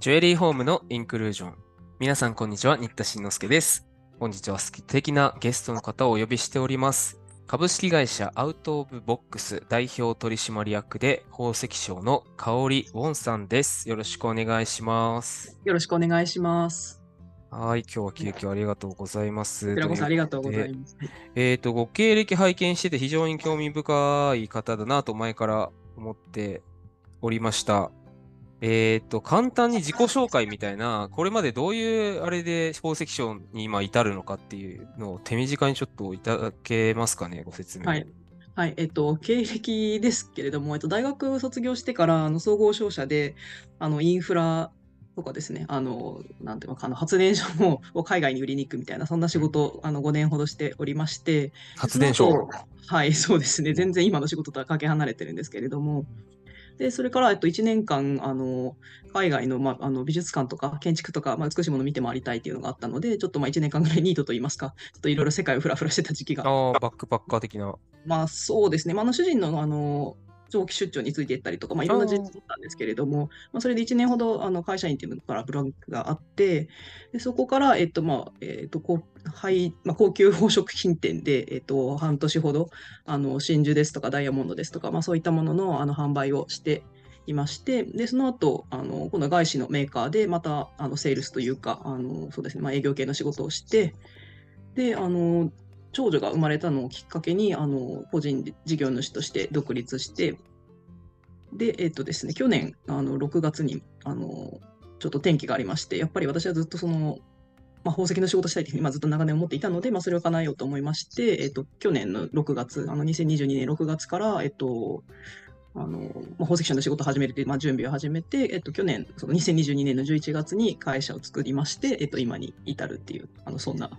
ジュエリーホームのインクルージョン。皆さん、こんにちは。新田慎之介です。本日は素敵なゲストの方をお呼びしております。株式会社アウトオブボックス代表取締役で宝石商の香織ウォンさんです。よろしくお願いします。よろしくお願いします。はい、今日は急遽ありがとうございます。こちらこそありがとうござといます。えっ、と、ご経歴拝見してて非常に興味深い方だなと前から思っておりました。えっ、と、簡単に自己紹介みたいな、これまでどういうあれで宝石商に今至るのかっていうのを手短にちょっといただけますかね、ご説明。はい。はい、えっと、経歴ですけれども、えっと、大学卒業してから、あの、総合商社で、あの、インフラとかですね、あの、なんていうのかな、発電所も を海外に売りに行くみたいな、そんな仕事を、あの、5年ほどしておりまして、発電所。はい、そうですね。全然今の仕事とはかけ離れてるんですけれども、で、それから、えっと、1年間、あの、海外の、まあ、あの美術館とか建築とか、まあ、美しいものを見て回りたいっていうのがあったので、ちょっとまあ1年間ぐらいニートといいますか、ちょっといろいろ世界をフラフラしてた時期がああ、バックパッカー的な。まあそうですね、まあ、あの主人のあの長期出張についていったりとか、まあ、いろんな事情だったんですけれども、まあ、それで1年ほどあの会社員っていうのからブランクがあって、でそこから、えっとまあえっと高はいまあ、高級宝飾品店で、えっと、半年ほどあの真珠ですとかダイヤモンドですとか、まあ、そういったもののあの販売をしていまして、でその後あの今度は外資のメーカーでまたあのセールスというか、あのそうですねまあ、営業系の仕事をして、であの長女が生まれたのをきっかけにあの個人事業主として独立して、で、えっとですね、去年あの6月にあのちょっと転機がありまして、やっぱり私はずっとその、まあ、宝石の仕事したいというふうに、ずっと長年思っていたので、まあ、それを叶えようと思いまして、えっと、去年の6月、あの2022年6月から、えっと、あのまあ、宝石商の仕事を始めるという、まあ、準備を始めて、えっと、去年、その2022年の11月に会社を作りまして、えっと、今に至るっていう、あのそんな、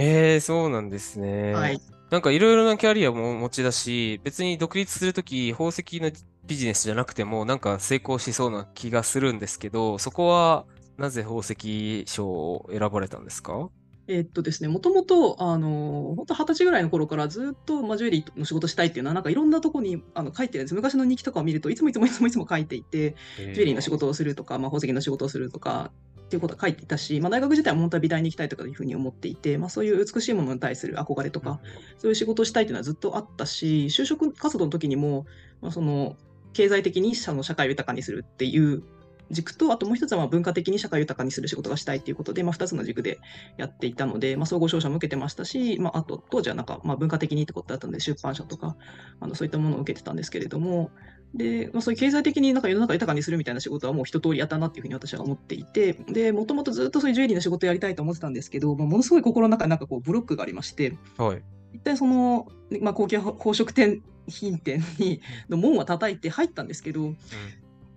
えー、そうなんですね。はい、なんかいろいろなキャリアもお持ちだし、別に独立するとき宝石のビジネスじゃなくてもなんか成功しそうな気がするんですけど、そこはなぜ宝石商を選ばれたんですか？えっとですね、もともと、あの、本当二十歳ぐらいの頃からずっと、まあ、ジュエリーの仕事したいっていうのは、なんかいろんなとこにあの書いてるんです。昔の日記とかを見ると、いつもいつもいつもいつも書いていて、ジュエリーの仕事をするとか、まあ、宝石の仕事をするとか、っていうことは書いていたし、まあ、大学時代も本当は美大に行きたいとかいうふうに思っていて、まあ、そういう美しいものに対する憧れとか、そういう仕事をしたいっていうのはずっとあったし、就職活動の時にも、まあ、その経済的に社の社会を豊かにするっていう軸と、あともう一つはまあ文化的に社会を豊かにする仕事がしたいっていうことで、まあ、2つの軸でやっていたので、まあ、総合商社も受けてましたし、まあ、あと当時はなんかまあ文化的にってことだったので、出版社とかあのそういったものを受けてたんですけれども、でまあ、そういう経済的になんか世の中を豊かにするみたいな仕事はもう一通りやったなっていうふうに私は思っていて、でもともとずっとそういうジュエリーの仕事をやりたいと思ってたんですけど、まあ、ものすごい心の中になんかこうブロックがありまして、はい。一体その、まあ、高級宝飾店品店にの門は叩いて入ったんですけど、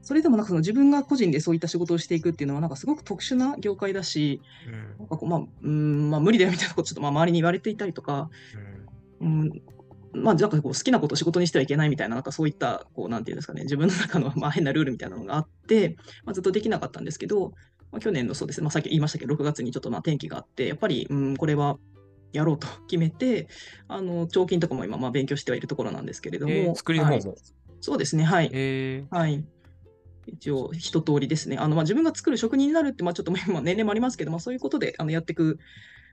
それでもなんかその自分が個人でそういった仕事をしていくっていうのはなんかすごく特殊な業界だし、うん。なんかこうまあ、うんまあ、無理だよみたいなことちょっとまあ周りに言われていたりとか、うん、まあ、なんかこう好きなことを仕事にしてはいけないみたいな、なんかそういった、こう、なんていうんですかね、自分の中のまあ変なルールみたいなのがあって、まあ、ずっとできなかったんですけど、まあ、去年のそうですね、まあ、さっき言いましたけど、6月にちょっとまあ転機があって、やっぱり、うん、これはやろうと決めて、あの、彫金とかも今、まあ勉強してはいるところなんですけれども、えー作りの方はいも。そうですね、はい。えはい。一応、一通りですね。あの、まあ、自分が作る職人になるって、まあ、ちょっとまあ年齢もありますけど、まあ、そういうことであのやっていく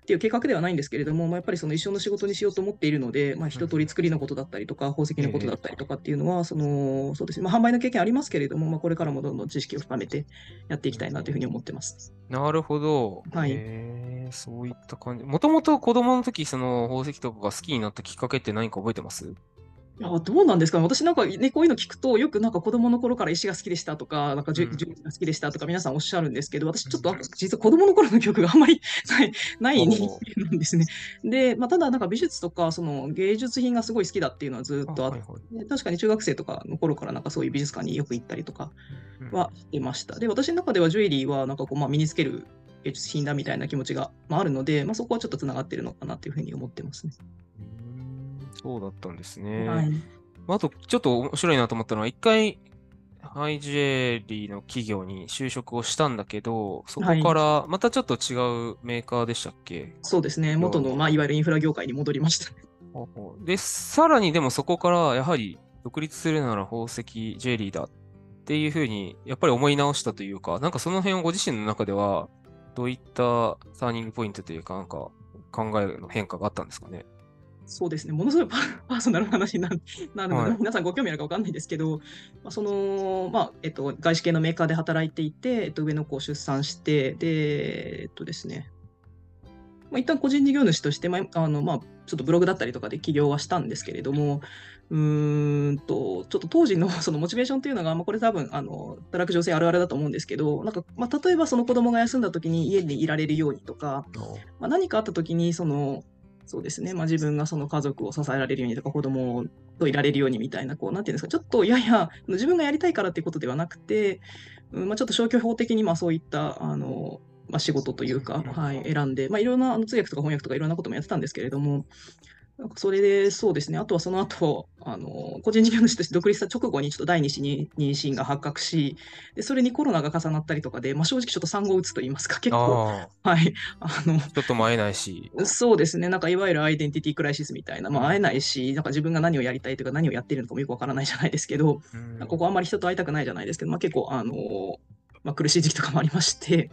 っていう計画ではないんですけれども、まあ、やっぱりその一生の仕事にしようと思っているので、まあ、一通り作りのことだったりとか、宝石のことだったりとかっていうのは、その、そうですね、まあ、販売の経験ありますけれども、まあ、これからもどんどん知識を深めてやっていきたいなというふうに思ってます。ー、なるほど。はいえー、そういった感じ。もともと子供の時、その宝石とかが好きになったきっかけって何か覚えてます？いやどうなんですか？ね私なんかね、こういうの聞くと、よくなんか子供の頃から石が好きでしたとか、なんかじゅうん樹が好きでしたとか皆さんおっしゃるんですけど、私ちょっと実は子供の頃の記憶があんまりないない人間なんですね。で、まあ、ただなんか美術とかその芸術品がすごい好きだっていうのはずっとあっはいはいて、確かに中学生とかの頃からなんかそういう美術館によく行ったりとかうんはしてました。で、私の中ではジュエリーはなんかこうまあ身につける芸術品だみたいな気持ちがまああるので、まあ、そこはちょっとつながってるのかなというふうに思ってますね。そうだったんですね。はい。あと、ちょっと面白いなと思ったのは、一回、ハイジュエリーの企業に就職をしたんだけど、そこからまたちょっと違うメーカーでしたっけ？そうですね。元の、まあ、いわゆるインフラ業界に戻りました。で、さらにでもそこから、やはり独立するなら宝石ジュエリーだっっていうふうに、やっぱり思い直したというか、なんかその辺をご自身の中では、どういったターニングポイントというか、なんか考えの変化があったんですかね？そうですね、ものすごいパ パーソナルな話に なるので、はい。皆さんご興味あるかわかんないですけど、まあ、その、まあ、えっと、外資系のメーカーで働いていて、えっと、上の子を出産して、で、えっとですね、まあ、一旦個人事業主として、まあ、あの、まあ、ちょっとブログだったりとかで起業はしたんですけれども、うーんと、ちょっと当時の そのモチベーションというのが、まあ、これ多分、あの、働く女性あるあるだと思うんですけど、なんか、まあ、例えばその子供が休んだ時に家にいられるようにとか、まあ、何かあった時にそのそうですね、まあ、自分がその家族を支えられるようにとか子供といられるようにみたいなこうなんていうんですかちょっとやや自分がやりたいからっていうことではなくて、うんまあ、ちょっと消去法的にまあそういったあの、まあ、仕事というか、はい、選んで、まあ、いろんなあの通訳とか翻訳とかいろんなこともやってたんですけれどもなんかそれでそうですね。あとはその後あの個人事業主として独立した直後にちょっと第二子に妊娠が発覚しでそれにコロナが重なったりとかで、まあ、正直ちょっと産後うつと言いますか。結構あはい。あのあ、ちょっとも会えないし。そうですね、なんかいわゆるアイデンティティクライシスみたいな、まあ、会えないし、なんか自分が何をやりたいというか、何をやってるのかもよくわからないじゃないですけど、うん。ここあんまり人と会いたくないじゃないですけど、まあ、結構、あのまあ、苦しい時期とかもありまして、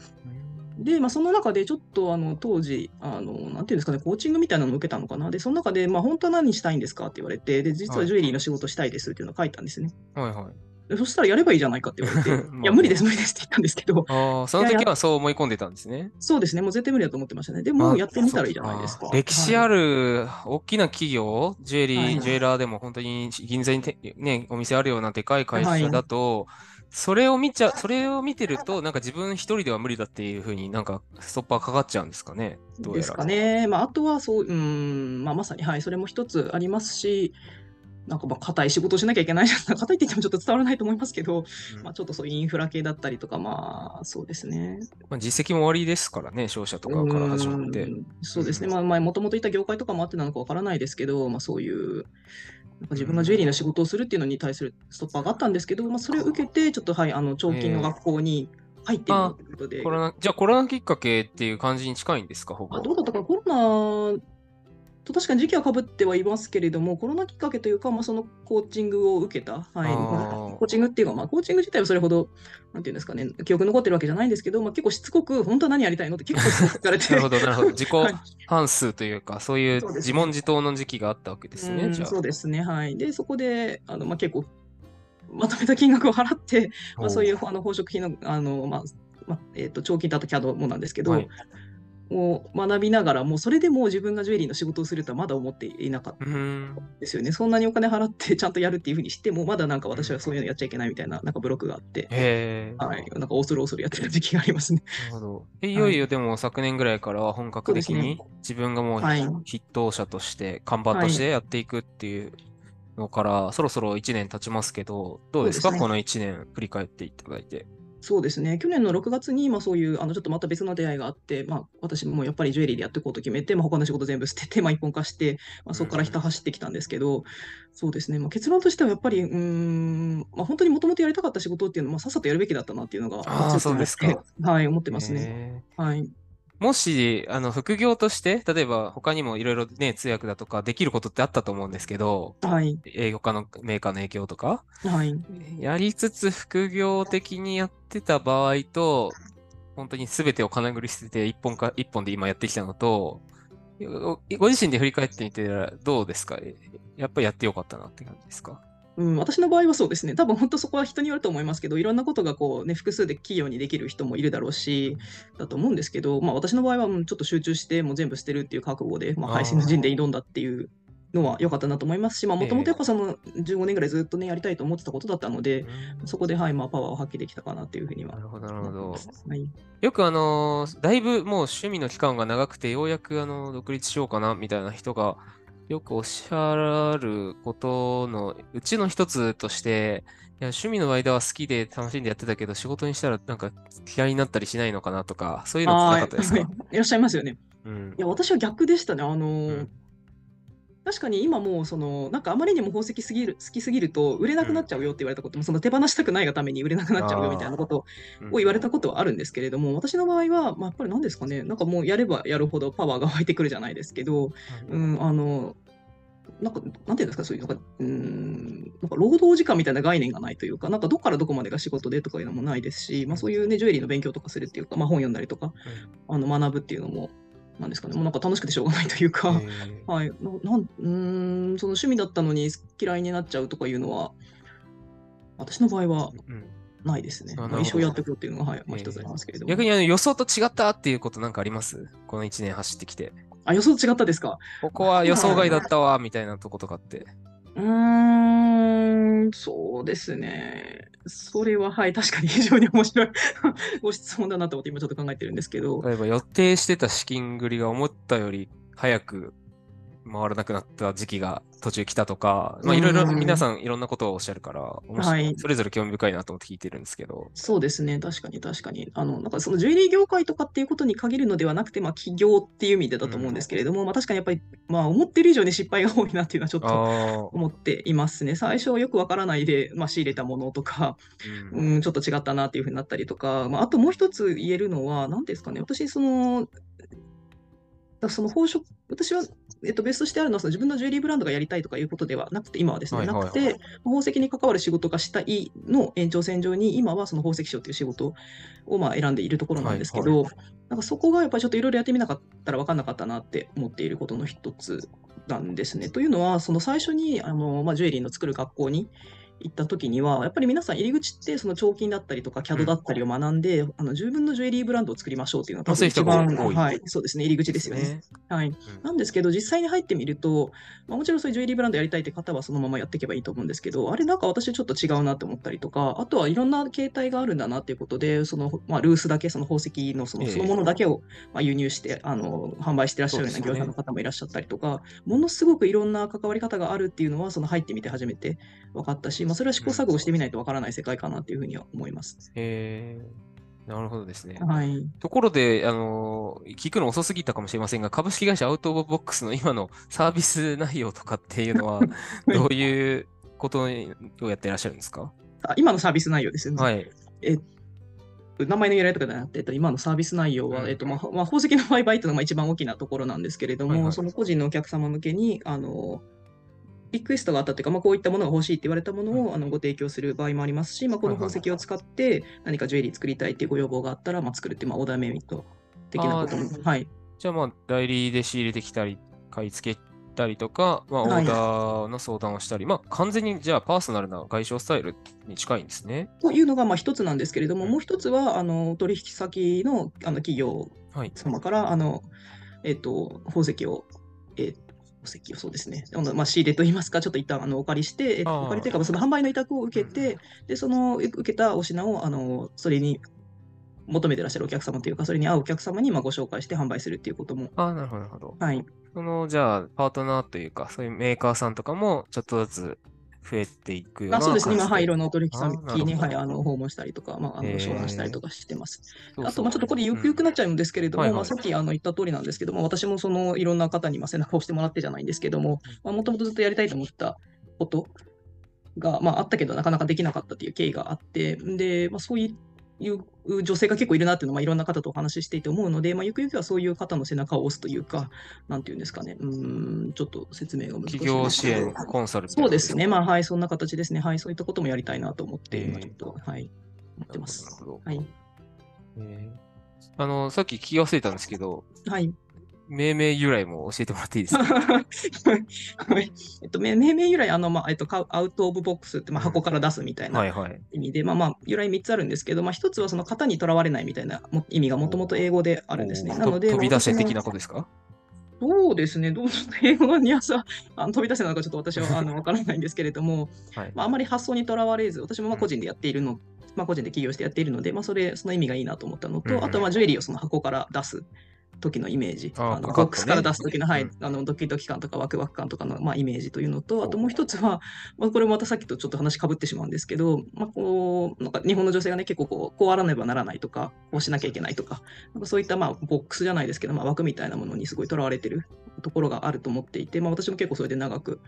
で、まあ、その中でちょっとあの当時あの、なんていうんですかね、コーチングみたいなのを受けたのかな、で、その中で、まあ、本当は何したいんですかって言われて、で、実はジュエリーの仕事したいですっていうのを書いたんですね。はいはい。でそしたらやればいいじゃないかって言われて、まあいや、無理です、無理ですって言ったんですけど、ああ、その時はそう思い込んでたんですね。そうですね、もう絶対無理だと思ってましたね。でまあも、やってみたらいいじゃないですか。歴史ある大きな企業、ジュエリー、はいジュエラーでも本当に銀座にてね、お店あるようなでかい会社だと、それを見ちゃ、それを見てると、なんか自分一人では無理だっていうふうになんかストッパーかかっちゃうんですかね？どう。ですかね。まあ、あとはそう、うーん、まあ、まさに、はい、それも一つありますし、なんかまあ硬い仕事をしなきゃいけないじゃん。硬いって言ってもちょっと伝わらないと思いますけど、うんまあ、ちょっとそういうインフラ系だったりとか、まあ、そうですね。まあ、実績も終わりですからね、商社とかから始まってう。んそうですね。うんまあ、まあ、もともといた業界とかもあってなのかわからないですけど、まあ、そういう、自分がジュエリーの仕事をするっていうのに対するストッパーがあったんですけど、まあ、それを受けて、ちょっと、はい、あの、長期の学校に入ってみようということで、コロナ、じゃあコロナきっかけっていう感じに近いんですか、ほぼ。あどうだったかな、コロナと確かに時期はかぶってはいますけれども、コロナきっかけというか、まあ、そのコーチングを受けた、はい、あー。コーチングっていうか、まあ、コーチング自体はそれほど、なんていうんですかね、記憶残ってるわけじゃないんですけど、まあ、結構しつこく、本当は何やりたいのって結構しつこく聞かれて、なるほど、なるほど。自己はい。反数というか、そういうそうです。自問自答の時期があったわけですね、うんじゃあ。そうですね、はい。で、そこで、あのまあ、結構、まとめた金額を払って、まあ、そういうあの宝飾品の、あのまあまあえー、と長金とあと CAD もなんですけど、はいを学びながら、もうそれでもう自分がジュエリーの仕事をするとはまだ思っていなかった。ですよね。そんなにお金払ってちゃんとやるっていうふうにしても、まだなんか私はそういうのやっちゃいけないみたいな、なんかブロックがあって。はい、なんか恐る恐るやってた時期がありますね。なるほど。えいよいよでも昨年ぐらいからは本格的に自分がもうはい筆頭者として、看板としてやっていくっていうのから、そろそろ1年経ちますけど、どうですか？ねこの1年振り返っていただいて。そうですね。去年の6月に、まあそういう、あの、ちょっとまた別の出会いがあって、まあ私もやっぱりジュエリーでやっていこうと決めて、まあ他の仕事全部捨てて、まあ一本化して、まあそこからひた走ってきたんですけど、そうですね。まあ結論としてはやっぱり、うーん、まあ本当にもともとやりたかった仕事っていうのは、まあさっさとやるべきだったなっていうのが、あー強くそうですかはい、思ってますね。はい。もし、あの、副業として、例えば他にもいろいろね、通訳だとかできることってあったと思うんですけど、はい。営業家のメーカーの影響とか、はい。やりつつ副業的にやってた場合と、本当に全てを金繰り捨てて一本か、一本で今やってきたのと、ごご自身で振り返ってみてどうですか？やっぱりやってよかったなって感じですか？うん、私の場合はそうですね。多分本当そこは人によると思いますけど、いろんなことがこうね、複数で企業にできる人もいるだろうし、だと思うんですけど、まあ私の場合はうんちょっと集中してもう全部捨てるっていう覚悟で、まあ配信の陣で挑んだっていうのは良かったなと思いますし、まあもともとやっぱその15年ぐらいずっとね、やりたいと思ってたことだったので、そこではい、まあパワーを発揮できたかなっていうふうにはなるほど、なるほど。はい。よくあのーだいぶもう趣味の期間が長くて、ようやくあの、独立しようかな、みたいな人が、よくおっしゃることのうちの一つとして、いや、趣味の間は好きで楽しんでやってたけど、仕事にしたらなんか嫌いになったりしないのかなとか、そういうのなかったですか？いらっしゃいますよね。うんい。や、私は逆でしたね。あのーうん確かに今もうそのなんかあまりにも宝石すぎる好きすぎると売れなくなっちゃうよって言われたことも、その手放したくないがために売れなくなっちゃうよみたいなことを言われたことはあるんですけれども、私の場合は、まあ、やっぱり何ですかねなんかもうやればやるほどパワーが湧いてくるじゃないですけど、うんうん、あのなんかなんていうんですかそういうなんかうんなんか労働時間みたいな概念がないというか、なんかどこからどこまでが仕事でとかいうのもないですし、まあ、そういうね、ジュエリーの勉強とかするっていうか、まあ、本読んだりとか、あの学ぶっていうのも、なんですかね、もうなんか楽しくてしょうがないというか、えー。はい、ななんうーん、その趣味だったのに嫌いになっちゃうとかいうのは、私の場合はうん。ないですね。あなるほど。まあ一生やっていこうっていうのが、はい、まあ、えー。一つありますけれども。逆にあの予想と違ったっていうことなんかあります？この1年走ってきて。あ、予想違ったですか？ここは予想外だったわ、みたいなとことかって。うーん、そうですね。それは、はい、確かに非常に面白い ご質問だなと思って今ちょっと考えてるんですけど、例えば予定してた資金繰りが思ったより早く回らなくなった時期が途中来たとか、まあいろいろうん皆さんいろんなことをおっしゃるから、はい。それぞれ興味深いなと思って聞いてるんですけど。そうですね、確かに確かに。あの、なんかそのジュエリー業界とかっていうことに限るのではなくて、まあ企業っていう意味でだと思うんですけれども、まあ確かにやっぱり、まあ思ってる以上に失敗が多いなっていうのはちょっと思っていますね。最初はよくわからないで、まあ、仕入れたものとか、うん。うん、ちょっと違ったなっていうふうになったりとか、まあ、あともう一つ言えるのは、何ですかね、私、その、だその宝飾、私は、えっと、ベースとしてあるのは、その自分のジュエリーブランドがやりたいとかいうことではなくて、今はですね、はいはいはいなくて、宝石に関わる仕事がしたいの延長線上に、今はその宝石商という仕事をまあ選んでいるところなんですけど、なんかそこがやっぱりちょっといろいろやってみなかったら分かんなかったなって思っていることの一つなんですね。というのは、その最初にあの、まあ、ジュエリーの作る学校に行った時には、やっぱり皆さん入り口ってその彫金だったりとか CAD だったりを学んで、あの自分のジュエリーブランドを作りましょうっていうのが多分一番、多い。はい、そうですね、入り口ですよね。。はい。なんですけど、実際に入ってみると、まあ、もちろんそういうジュエリーブランドやりたいって方はそのままやっていけばいいと思うんですけど、あれなんか私ちょっと違うなって思ったりとか、あとはいろんな形態があるんだなっていうことで、その、まあ、ルースだけ、その宝石のそのええ。そのものだけを、まあ、輸入して、あの、販売してらっしゃるような業者の方もいらっしゃったりとか、ものすごくいろんな関わり方があるっていうのは、その入ってみて初めて分かったし、まあ、それは試行錯誤してみないと分からない世界かなっていうふうには思います。えー、なるほどですね。はい。ところで、あのー聞くの遅すぎたかもしれませんが、株式会社アウト・オブ・ボックスの今のサービス内容とかっていうのは、どういうことをやってらっしゃるんですか？あ今のサービス内容ですよね。はい。名前の由来とかじゃなくて、えっと、今のサービス内容は、うんえっとまあまあ、宝石の売買というのがまあ一番大きなところなんですけれども、はいはいその個人のお客様向けに、あのリクエストがあったというか、まあ、こういったものが欲しいって言われたものを、あのご提供する場合もありますし、まあ、この宝石を使って何かジュエリー作りたいっていうご要望があったら、まあ、作るっていう、まあ、オーダーメイド的なこともはい、じゃあまあ、代理で仕入れてきたり、買い付けたりとか、まあ、オはい。ーダーの相談をしたり、まあ、完全にじゃあパーソナルな外商スタイルに近いんですね。というのがまあ一つなんですけれども、うん。もう一つはあの取引先のあの企業はい。様から、あの、えっ、と、宝石を、えー宝石をそうですね、まあ、仕入れといいますか、ちょっと一旦あのお借りして、お借りというか、その販売の委託を受けて、で、その受けたお品を、あの、それに求めてらっしゃるお客様というか、それに合うお客様にまあご紹介して販売するっていうことも、ああ、なるほど、なるほど。はい、その、じゃあ、パートナーというか、そういうメーカーさんとかも、ちょっとずつ増えていくようなあそうですね、今、感じはい、いろんなお取引先に、はい、あの訪問したりとか、まあ、あの商談したりとかしてます。そうあと、まあ、ちょっとこれ、ゆくゆくなっちゃうんですけれども、はいはい。まあ、さっきあの言った通りなんですけども、私もそのいろんな方にまあ背中を押してもらってじゃないんですけども、もともとずっとやりたいと思ったことが、まあ、あったけど、なかなかできなかったっていう経緯があって、で、まあ、そういう女性が結構いるなっていうのは、まあ、いろんな方とお話ししていて思うので、まあ、ゆくゆくはそういう方の背中を押すというか、なんていうんですかね、うーん、ちょっと説明が難しい企業支援コンサルそうですね、まあ、はい、そんな形ですね。はい、そういったこともやりたいなと思って、えー今ちょっと、はい、思ってます。はい。えーあの、さっき聞き忘れたんですけど、はい。命名由来も教えてもらっていいですか？はい。えっと、命名由来、あの、まあ、えっと、アウト・オブ・ボックスって、まあ、うん。箱から出すみたいな。意味で、まあまあ、由来3つあるんですけど、まあ、1つはその型にとらわれないみたいなも意味がもともと英語であるんですね。なので、と飛び出せ的なことですか？そうですね、どう英語のニュアンスはあの飛び出せなのかちょっと私は あのわからないんですけれども、はい。まあ、あまり発想にとらわれず、私もま個人でやっているの、まあ、個人で起業してやっているので、まあ、それ、その意味がいいなと思ったのと、うんうん。あとはまあジュエリーをその箱から出す時のイメージ、あのボックスから出す時の,、はいうん。あのドキドキ感とかワクワク感とかのまあイメージというのと、あともう一つは、まあ、これもまたさっきとちょっと話かぶってしまうんですけど、まあ、こうなんか日本の女性がね、結構こうこうあらねばならないとか、こうしなきゃいけないとか、なんかそういったまあボックスじゃないですけど、まあ、枠みたいなものにすごいとらわれてるところがあると思っていて、まあ、私も結構それで長く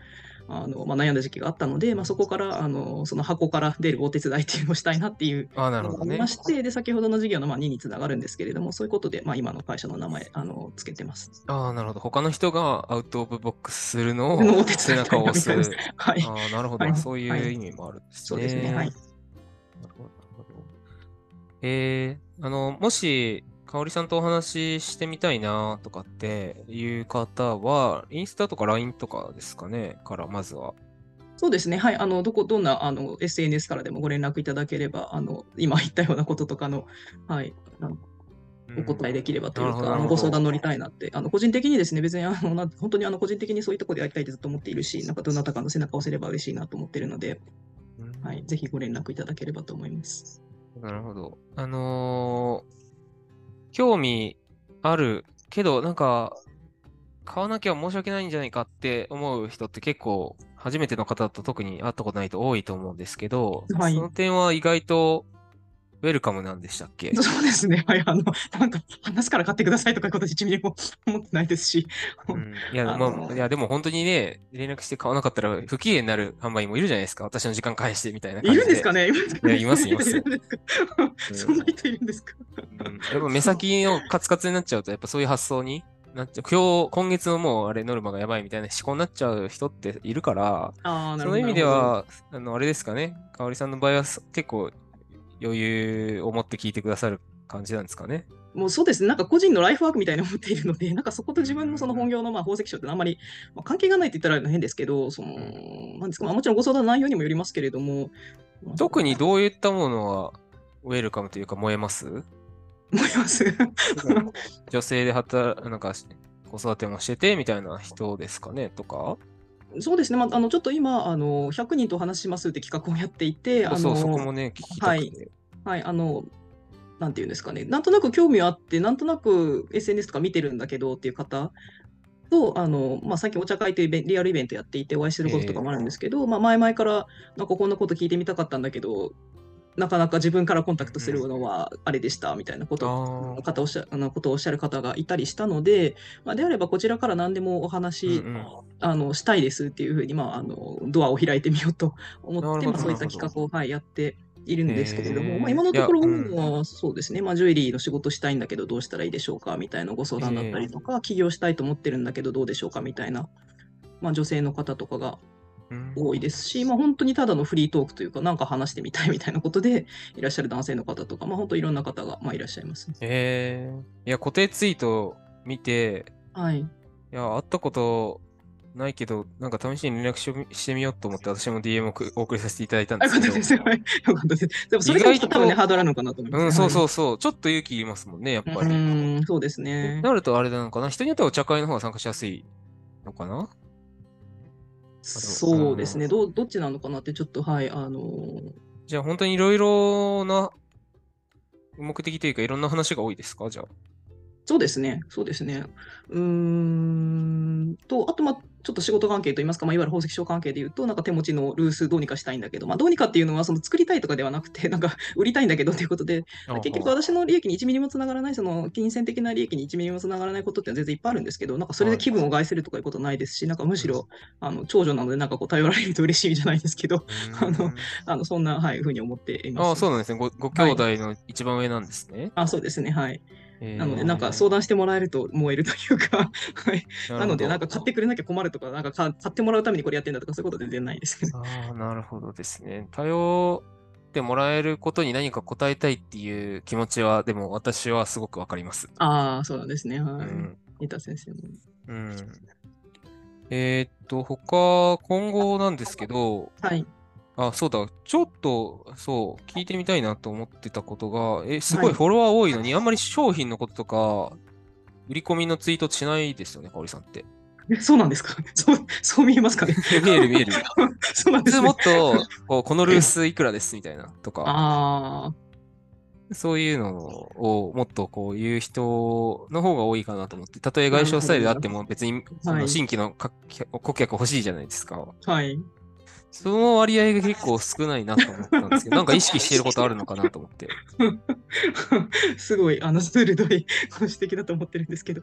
あの、まあ、悩んだ時期があったので、まあ、そこからあのその箱から出るお手伝いっていうのをしたいなっていうああ、なるほどねのがありま。して、で先ほどの事業のまあ2につながるんですけれども、そういうことで、まあ、今の会社の名前あのつけてます。ああ、なるほど。他の人がアウトオブボックスするのをのお手伝い背中を押す。はい。ああ、なるほど。はいそういはいう意味もあるんですね。そうですね。はい。なるほど。えー、あの、もし、かおりさんとお話ししてみたいなとかっていう方は、インスタとか LINE とかですかね、からまずは。そうですね。はい。あの、どこ、どんな、あの、SNS からでもご連絡いただければ、あの、今言ったようなこととかの、はい、お答えできればというか、あのご相談乗りたいなって、あの個人的にですね、別にあのな本当にあの個人的にそういうところでやりたいってずっと思っているし、なんかどなたかの背中を押せれば嬉しいなと思っているので、うんはい、ぜひご連絡いただければと思います。なるほど。あのー興味あるけど、なんか、買わなきゃ申し訳ないんじゃないかって思う人って結構、初めての方だと特に会ったことないと多いと思うんですけど、はい。その点は意外とウェルカムなんでしたっけ？そうですね。はい。あの、なんか、話から買ってくださいとかいうこと1ミリも思ってないですし、うん、いや、あまのあ、いや、でも本当にね、連絡して買わなかったら不機嫌になる販売員もいるじゃないですか。私の時間返してみたいな感じで。いるんですかね？いますいますそんな人いるんですか？うんやっぱ目先のカツカツになっちゃうと、やっぱそういう発想になっちゃう。今日、今月のもうあれ、ノルマがやばいみたいな思考になっちゃう人っているから、ああ、なるほど。その意味では、あの、あれですかね？かおりさんの場合はす結構余裕を持って聞いてくださる感じなんですかね。もうそうですね、なんか個人のライフワークみたいに思っているので、なんかそこと自分のその本業のまあ宝石商ってあんまり、まあ、関係がないって言ったら変ですけど、その、なんですか、まあ、もちろんご相談の内容にもよりますけれども、特にどういったものはウェルカムというか燃えます？思います。女性で働、なんか子育てもしててみたいな人ですかねとか？そうですね、まあ、あのちょっと今、あの100人とお話ししますって企画をやっていて、あのそこもね、聞きたくて。はい、あの、なんていうんですかね、なんとなく興味はあって、なんとなく SNS とか見てるんだけどっていう方と、あの、まあ、最近お茶会というリアルイベントやっていてお会いすることとかもあるんですけど、まあ、前々から、なんかこんなこと聞いてみたかったんだけど、なかなか自分からコンタクトするのはあれでしたみたいなことあー方おっしゃあのことをおっしゃる方がいたりしたので、まあ、であればこちらから何でもお話、うんうん。あのしたいですっていうふうに、まあ、あのドアを開いてみようと思って、まあ、そういった企画を、はい、やっているんですけれども、まあ、今のところうん。はそうですね、まあ、ジュエリーの仕事したいんだけどどうしたらいいでしょうかみたいなご相談だったりとか、起業したいと思ってるんだけどどうでしょうかみたいな、まあ、女性の方とかがうん多いですし、まあ、本当にただのフリートークというか、なんか話してみたいみたいなことでいらっしゃる男性の方とか、まあ、本当いろんな方が、まあ、いらっしゃいます。えー、いや、固定ツイート見て、はい、いや、会ったことないけど、なんか試しに連絡しよしてみようと思って、私も DM をくお送りさせていただいたんですけど。ったです。はいよかったです。でもそれがちょっと多分ね、ハードルあるのかなと思います。うん、そうう。そうそう。ちょっと勇気いりますもんね、やっぱうり。ん、そうですね。なるとあれなのかな？人によってはお茶会の方が参加しやすいのかな？そうですね。どうどっちなのかなって、ちょっと、はい、あのーじゃあ本当にいろいろな目的というかいろんな話が多いですか？じゃあ。そうですね、そうですね。うーんと、あと、まあ、ちょっと仕事関係といいますか、まあ、いわゆる宝石商関係でいうと、なんか手持ちのルースどうにかしたいんだけど、まあ、どうにかっていうのは、その作りたいとかではなくて、なんか売りたいんだけどということで、結局私の利益に1ミリもつながらない、その金銭的な利益に1ミリもつながらないことって全然いっぱいあるんですけど、なんかそれで気分を害するとかいうことないですし、なんかむしろ、あの長女なので、なんかこう頼られると嬉しいじゃないですけど、あのあのそんな、はい、ふうに思っています。ああ、そうなんですね。ごご兄弟の一番上なんですね。あそうですね、はい。えーなので、なんか相談してもらえると燃えるというか、はい。なので、なんか買ってくれなきゃ困るとか、なんかか買ってもらうためにこれやってんだとか、そういうこと全然ないですね。ああ、なるほどですね。頼ってもらえることに何か答えたいっていう気持ちは、でも私はすごくわかります。ああ、そうなんですね。うはい。ん。三田先生も。うん。えーっと、他、今後なんですけど、はい。あ、そうだ、ちょっと、そう、聞いてみたいなと思ってたことが、え、すごはいいフォロワー多いのに、あんまり商品のこととか、売り込みのツイートしないですよね、かおりさんって。えそうなんですか？そう、そう見えますかね？見える見える。そうなんですねもっ。と、こうこのルースいくらですみたいな、とか、あそういうのをもっとこう言う人の方が多いかなと思って、たとえ外商スタイルであっても別にそはいの新規のか顧客欲しいじゃないですか。あ、はい。その割合が結構少ないなと思ったんですけど、なんか意識してることあるのかなと思って。すごい、あの、鋭いご指摘だと思ってるんですけど、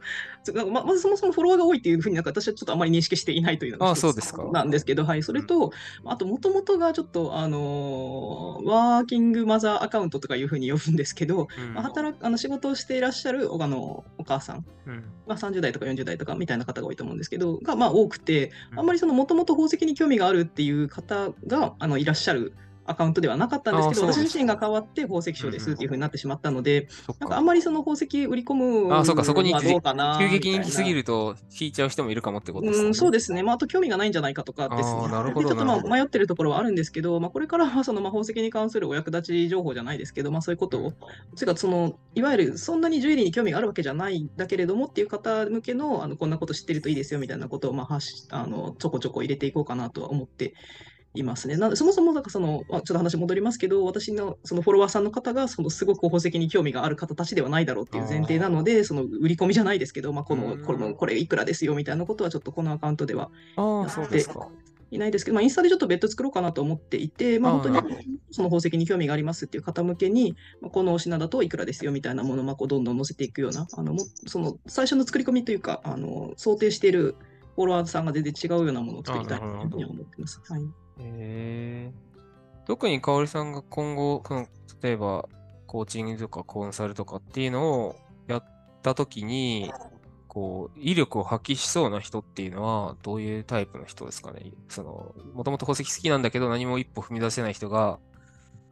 なんかままずそもそもフォロワーが多いっていうふうになんか私はちょっとあまり認識していないというのがそうですか。なんですけど、はい、それと、あと、もともとがちょっと、あのーワーキングマザーアカウントとかいうふうに呼ぶんですけど、うん。まあ、働くあの仕事をしていらっしゃるあのお母さん、うん。まあ、30代とか40代とかみたいな方が多いと思うんですけど、がまあ多くて、うん。あんまりそのもともと宝石に興味があるっていう方があのいらっしゃるアカウントではなかったんですけど、私自身が変わって宝石商ですっていうふうになってしまったので、なんかあんまりその宝石売り込むあ、そうか、そこにどうかな急激に行きすぎると引いちゃう人もいるかもってことですうん、そうでですね。まあ、あと興味がないんじゃないかとかですね。なるほどでちょっとまあ迷ってるところはあるんですけど、まあ、これからはそのまあ宝石に関するお役立ち情報じゃないですけど、まあ、そういうことを、つうかそのいわゆるそんなにジュエリーに興味があるわけじゃないんだけれどもっていう方向けのあのこんなこと知ってるといいですよみたいなことをまあ発しあのちょこちょこ入れていこうかなとは思っていますね。なそもそもなんかその、まあ、ちょっと話戻りますけど、私のそのフォロワーさんの方がそのすごく宝石に興味がある方たちではないだろうっていう前提なので、その売り込みじゃないですけど、まあ、こうのんこのこれいくらですよみたいなことはちょっとこのアカウントではああ、そうですか。いないですけど、まあ、インスタでちょっと別途作ろうかなと思っていて、まあ、本当にその宝石に興味がありますっていう方向けに、まあ、このお品だといくらですよみたいなものをまあこうどんどん載せていくような、あのもその最初の作り込みというか、あの想定しているフォロワーさんが全然違うようなものを作りたいというふうには思ってます。はい、へえ特に香織さんが今後、例えばコーチングとかコンサルとかっていうのをやったときに、こう、威力を発揮しそうな人っていうのは、どういうタイプの人ですかね？その、もともと宝石好きなんだけど、何も一歩踏み出せない人が、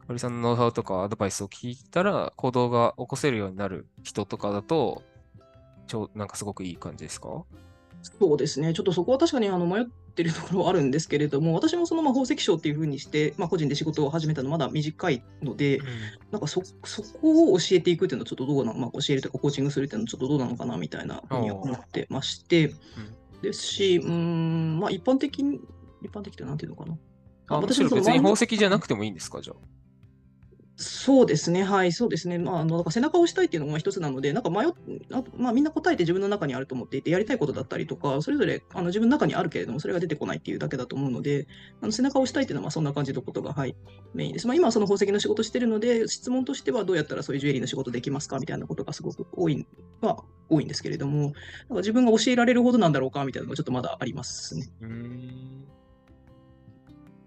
香織さんのノウハウとかアドバイスを聞いたら、行動が起こせるようになる人とかだと、ちょ、なんかすごくいい感じですか？そうですね、ちょっとそこは確かにあの迷ってるところはあるんですけれども、私もそのまあ宝石商っていうふうにして、まあ、個人で仕事を始めたのまだ短いので、なんかそそこを教えていくっていうのはちょっとどうなの、まあ、教えるとかコーチングするっていうのはちょっとどうなのかなみたいなふうには思ってまして、ですし、うーん、まあ一般的に、一般的ってなんていうのかな。あ、むしろその別に宝石じゃなくてもいいんですか、じゃあ。そうですね、はい、そうですね。まあ、の、なんか背中を押したいっていうのが一つなので、なんか迷っ、あまあ、みんな答えて自分の中にあると思っていて、やりたいことだったりとか、それぞれあの自分の中にあるけれども、それが出てこないっていうだけだと思うので、あの背中を押したいっていうのは、そんな感じのことが、はい、メインです。まあ、今はその宝石の仕事してるので、質問としてはどうやったらそういうジュエリーの仕事できますか？みたいなことがすごく多いは多いんですけれども、なんか自分が教えられるほどなんだろうか？みたいなのがちょっとまだありますね。うん。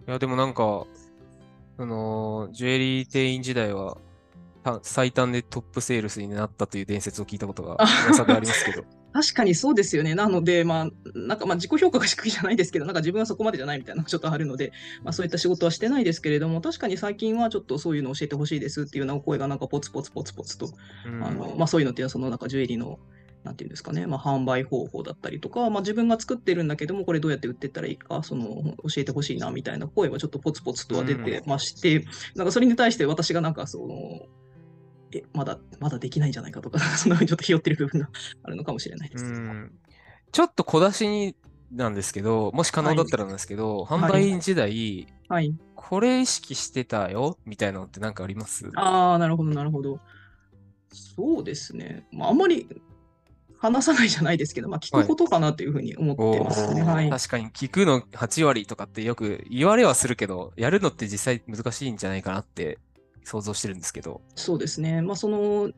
いや、でもなんか、その、ジュエリー店員時代は、た最短でトップセールスになったという伝説を聞いたことが噂でありますけど。確かにそうですよね。なので、まあ、なんかまあ自己評価が低いじゃないですけど、なんか自分はそこまでじゃないみたいなのがちょっとあるので、まあ、そういった仕事はしてないですけれども、確かに最近はちょっとそういうのを教えてほしいですっていうようなお声がなんかポツポツポツポツと、うんあのまあ、そういうのっていうのはそのなんかジュエリーの、なんていうんですかね、まあ、販売方法だったりとか、まあ、自分が作ってるんだけども、これどうやって売っていったらいいか、その教えてほしいなみたいな声はちょっとポツポツとは出てまして、なんかそれに対して私がなんかその、え、まだ、まだできないんじゃないかとか、そんなふうにちょっとひよってる部分があるのかもしれないです。うんちょっと小出しになんですけど、もし可能だったらなんですけど、販売員時代、はい。これ意識してたよみたいなのって何かあります？ああ、なるほど、なるほど。そうですね。まあ、あんまり話さないじゃないですけど、まあ、聞くことかなというふうに思ってますね。はい。確かに聞くの8割とかってよく言われはするけど、やるのって実際難しいんじゃないかなって想像してるんですけど。そうですね。まあ、その、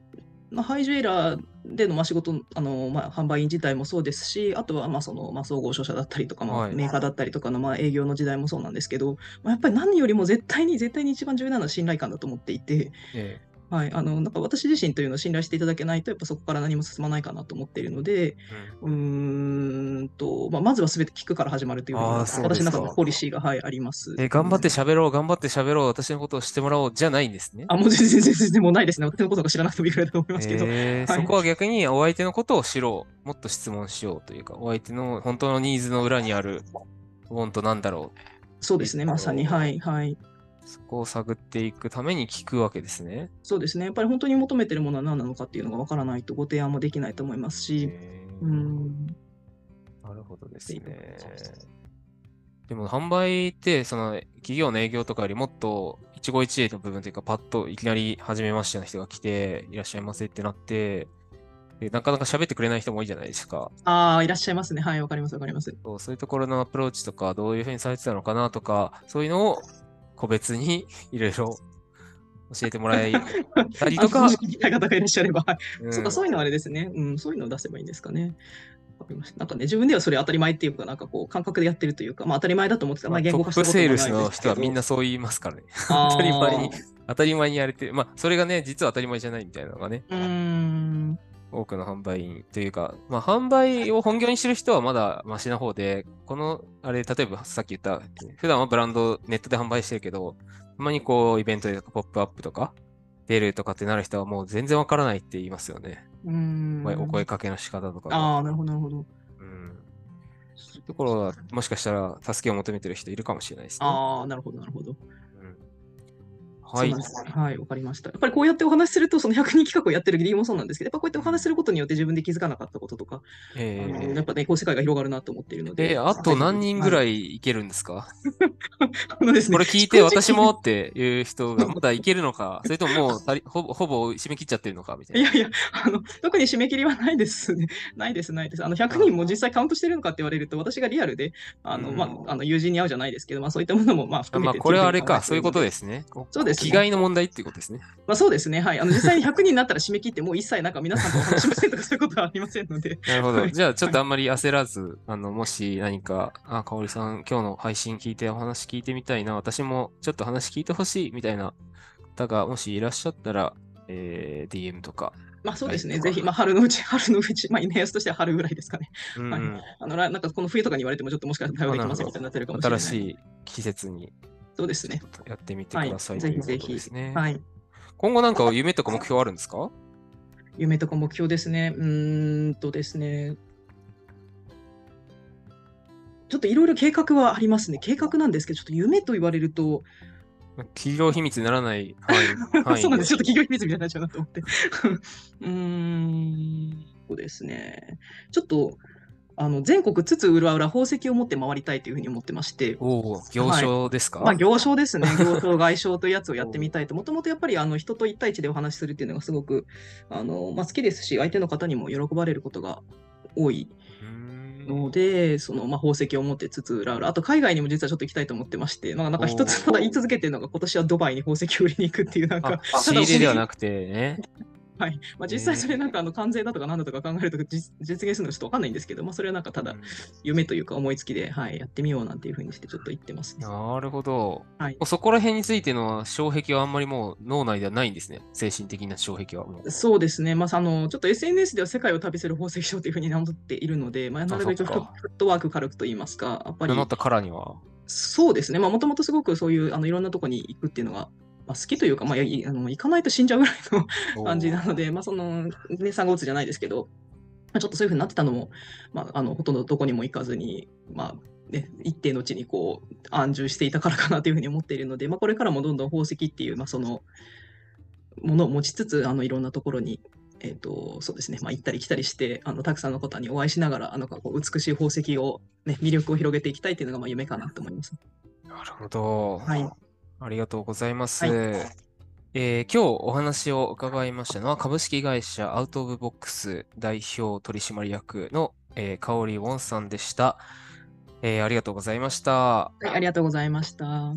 まあ、ハイジュエラーでのまあ仕事、あのまあ、販売員自体もそうですし、あとはまあそのまあ総合商社だったりとか、まあ、はいメーカーだったりとかのまあ営業の時代もそうなんですけど、まあ、やっぱり何よりも絶対に、絶対に一番重要なのは信頼感だと思っていて、えはい、あのなんか私自身というのを信頼していただけないと、やっぱそこから何も進まないかなと思っているので、えうんうーんと、まあ、まずは全て聞くから始まるというのが私の中のポリシーが、はい、あります。え、頑張って喋ろう、頑張って喋ろう、私のことを知ってもらおうじゃないんですね？あ、もう全然全然もうないですね。私のことが知らなくてもいいくらいだと思いますけど。はいえーそこは逆にお相手のことを知ろう。もっと質問しようというか、お相手の本当のニーズの裏にある、ウォンとなんだろそうですね、まさに、はい、はい。う。そこを探っていくために聞くわけですね。そうですね。やっぱり本当に求めてるものは何なのかっていうのがわからないとご提案もできないと思いますし、えーうん、なるほどですねでも販売って、その企業の営業とかよりもっと一期一会の部分というか、パッといきなり初めましての人が来て、いらっしゃいませってなって、でなかなか喋ってくれない人も多いじゃないですか。ああ、いらっしゃいますね。はい、わかります、わかります。そうそういうところのアプローチとか、どういうふうにされてたのかなとか、そういうのを個別に いろいろ教えてもらい たりとか聞きたい方がいらっしゃれば、はいうんそうか、そういうのはあれですね。うん、そういうのを出せばいいんですかね。なんかね、自分ではそれ当たり前っていうか、なんかこう、感覚でやってるというか、まあ当たり前だと思ってた。まあ言語化したトップこともないですけど。セールスの人はみんなそう言いますからね。当たり前に、当たり前にやれてる。まあ、それがね、実は当たり前じゃないみたいなのがね、うーん。多くの販売員というか、まあ、販売を本業にしてる人はまだマシな方で、この、あれ、例えばさっき言った、普段はブランドネットで販売してるけど、たまにこう、イベントでポップアップとか、出るとかってなる人はもう全然わからないって言いますよね。うーん。お声かけの仕方とかが。ああ、なるほど、なるほど。うん。ところは、もしかしたら助けを求めてる人いるかもしれないですね。ああ、なるほど、なるほど。うんはいはい、わかりました。やっぱりこうやってお話しすると、その100人企画をやってる理由もそうなんですけど、やっぱこうやってお話しすることによって自分で気づかなかったこととか、えあのやっーぱね、こう世界が広がるなと思っているので。えーあと何人ぐらいいいけるんですか？あのですねこれ聞いて私もっていう人が まだいけるのか、それとももうほぼほぼ締め切っちゃってるのかみたいな。いやいや、あの、特に締め切りはないですね。ないです、ないです。あの、100人も実際カウントしてるのかって言われると、私がリアルで、あの、うんまあ、あの、友人に会うじゃないですけど、まあ、そういったものも、まあ、あ含めて。まあ、これはあれか、そういうことで。ですね。そうですね気概の問題っていうことですね。まあ、そうですね。はい。あの、実際に 100人になったら締め切って、もう一切なんか皆さんとお話しませんとか、そういうことはありませんので。なるほど。はいじゃあ、ちょっとあんまり焦らず、あの、もし何か、あ、かおりさん、今日の配信聞いてお話聞いてみたいな、私もちょっと話聞いてほしいみたいな方が、もしいらっしゃったら、えー DM とか。まあ、そうですね。はいぜひ、まあ、春のうち、春のうち、まあ、目安としては春ぐらいですかね。うん、はいあの、らなんかこの冬とかに言われても、ちょっともしかしたら対応できませんみたいになってるかもしれない。新しい季節にそうですね。やってみてはい。ください、ぜひぜひ。はい。今後なんか夢とか目標あるんですか？夢とか目標ですね。うーんとですね。ちょっといろいろ計画はありますね。計画なんですけど、ちょっと夢と言われると、企業秘密にならない そうなんです。ちょっと企業秘密みたいになっちゃうなと思って。うーん、そうですね。ちょっと、あの全国津々浦々宝石を持って回りたいというふうに思ってまして、おお、行商ですか、まあ、行商ですね。行商、外商というやつをやってみたいと。もともとやっぱりあの人と一対一でお話しするっていうのがすごくあの、まあ、好きですし、相手の方にも喜ばれることが多いので、そのまあ、宝石を持ってつつ裏裏、あと海外にも実はちょっと行きたいと思ってまして、まあ、なんか一つただ言い続けてるのが、今年はドバイに宝石を売りに行くっていう、なんか、あ仕入れではなくてね。はいまあ、実際それなんかあの関税だとかなんだとか考えると実実現するのがちょっとわかんないんですけど、まあ、それはなんかただうん夢というか思いつきで、はい、やってみようなんていうふうにしてちょっと言ってますね。なるほど。はいそこら辺についての障壁はあんまりもう脳内ではないんですね。精神的な障壁は。そうですね、まあ、あのちょっと SNS では世界を旅する宝石商というふうに名乗っているので、まあ、なるべくフットワーク軽くと言いますか、やっぱり名乗ったからには。そうですね、もともとすごくそういうあのいろんなとこに行くっていうのが、まあ、好きというか、まあ、いいあの行かないと死んじゃうぐらいの感じなので、まあ、その、ね、産後うつじゃないですけど、まあ、ちょっとそういうふうになってたのも、まあ、あのほとんどどこにも行かずに、まあね、一定のうちにこう安住していたからかなというふうに思っているので、まあ、これからもどんどん宝石っていう、まあ、そのものを持ちつつ、あのいろんなところに、えーとそうですねまあ、行ったり来たりして、あのたくさんの方にお会いしながら、あのこう美しい宝石を、ね、魅力を広げていきたいというのがまあ夢かなと思います。なるほど。はいありがとうございます。はいえー今日お話を伺いましたのは株式会社アウト・オブ・ボックス代表取締役の、えー、香織ウォンさんでした、えーありがとうございました。はい、ありがとうございました。